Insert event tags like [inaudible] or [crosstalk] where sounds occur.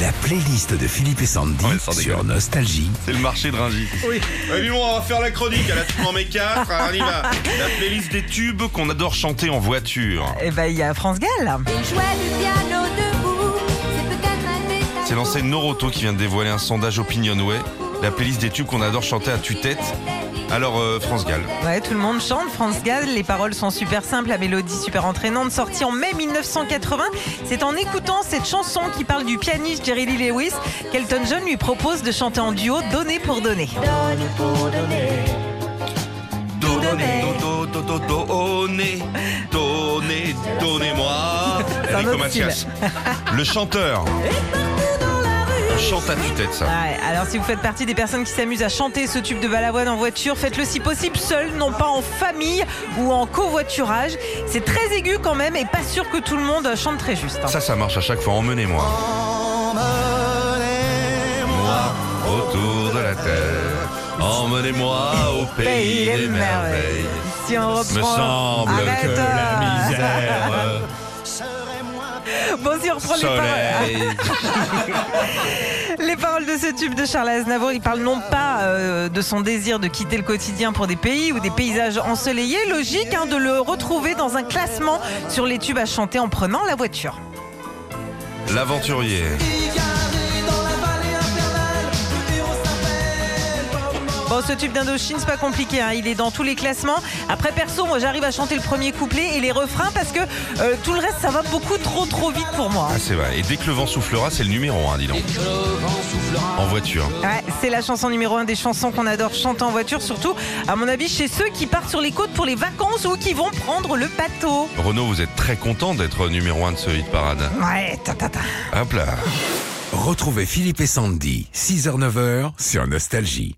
La playlist de Philippe et Sandy Ouais, sur. Nostalgie. C'est le marché de Ringy. Oui. Ouais, donc, on va faire la chronique. Là, tu m'en mets quatre. Alors, on y va. [laughs] La playlist des tubes qu'on adore chanter en voiture. Eh ben, il y a France Gall. Il jouait du piano debout, c'est l'enseigne Noroto qui vient de dévoiler un sondage Opinionway. La playlist des tubes qu'on adore chanter à tue-tête. Alors, euh, France Gall. Ouais, tout le monde chante France Gall. Les paroles sont super simples, la mélodie super entraînante. Sortie en mai 1980, c'est en écoutant cette chanson qui parle du pianiste Jerry Lee Lewis qu'Elton John lui propose de chanter en duo Donner pour donner. Donne pour donner. Donnez. Do, do, do, do, donnez, donnez, donnez-moi. Le chanteur. On chante à tue-tête, ça. Ouais, alors si vous faites partie des personnes qui s'amusent à chanter ce tube de balavoine en voiture, faites-le si possible seul, non pas en famille ou en covoiturage. C'est très aigu quand même et pas sûr que tout le monde chante très juste. hein. Ça, ça marche à chaque fois. Emmenez-moi. Emmenez-moi autour de la terre. Emmenez-moi au pays des merveilles. Si on reprend... Me semble Arrête, que la misère. Bon, si on reprend les paroles... Soleil. [laughs] Les paroles de ce tube de Charles Aznavour, il parle non pas euh, de son désir de quitter le quotidien pour des pays ou des paysages ensoleillés, logique hein, de le retrouver dans un classement sur les tubes à chanter en prenant la voiture. L'aventurier. Bon, ce tube d'Indochine, c'est pas compliqué, hein, il est dans tous les classements. Après, perso, moi j'arrive à chanter le premier couplet et les refrains parce que euh, tout le reste, ça va beaucoup trop trop vite pour moi. Ah, c'est vrai. Et dès que le vent soufflera, c'est le numéro 1, dis donc. En voiture. Ouais, c'est la chanson numéro un des chansons qu'on adore chanter en voiture, surtout, à mon avis, chez ceux qui partent sur les côtes pour les vacances ou qui vont prendre le bateau. Renaud, vous êtes très content d'être numéro 1 de ce hit parade. Ouais, ta ta ta. Hop là. Retrouvez Philippe et Sandy, 6h-9h sur Nostalgie.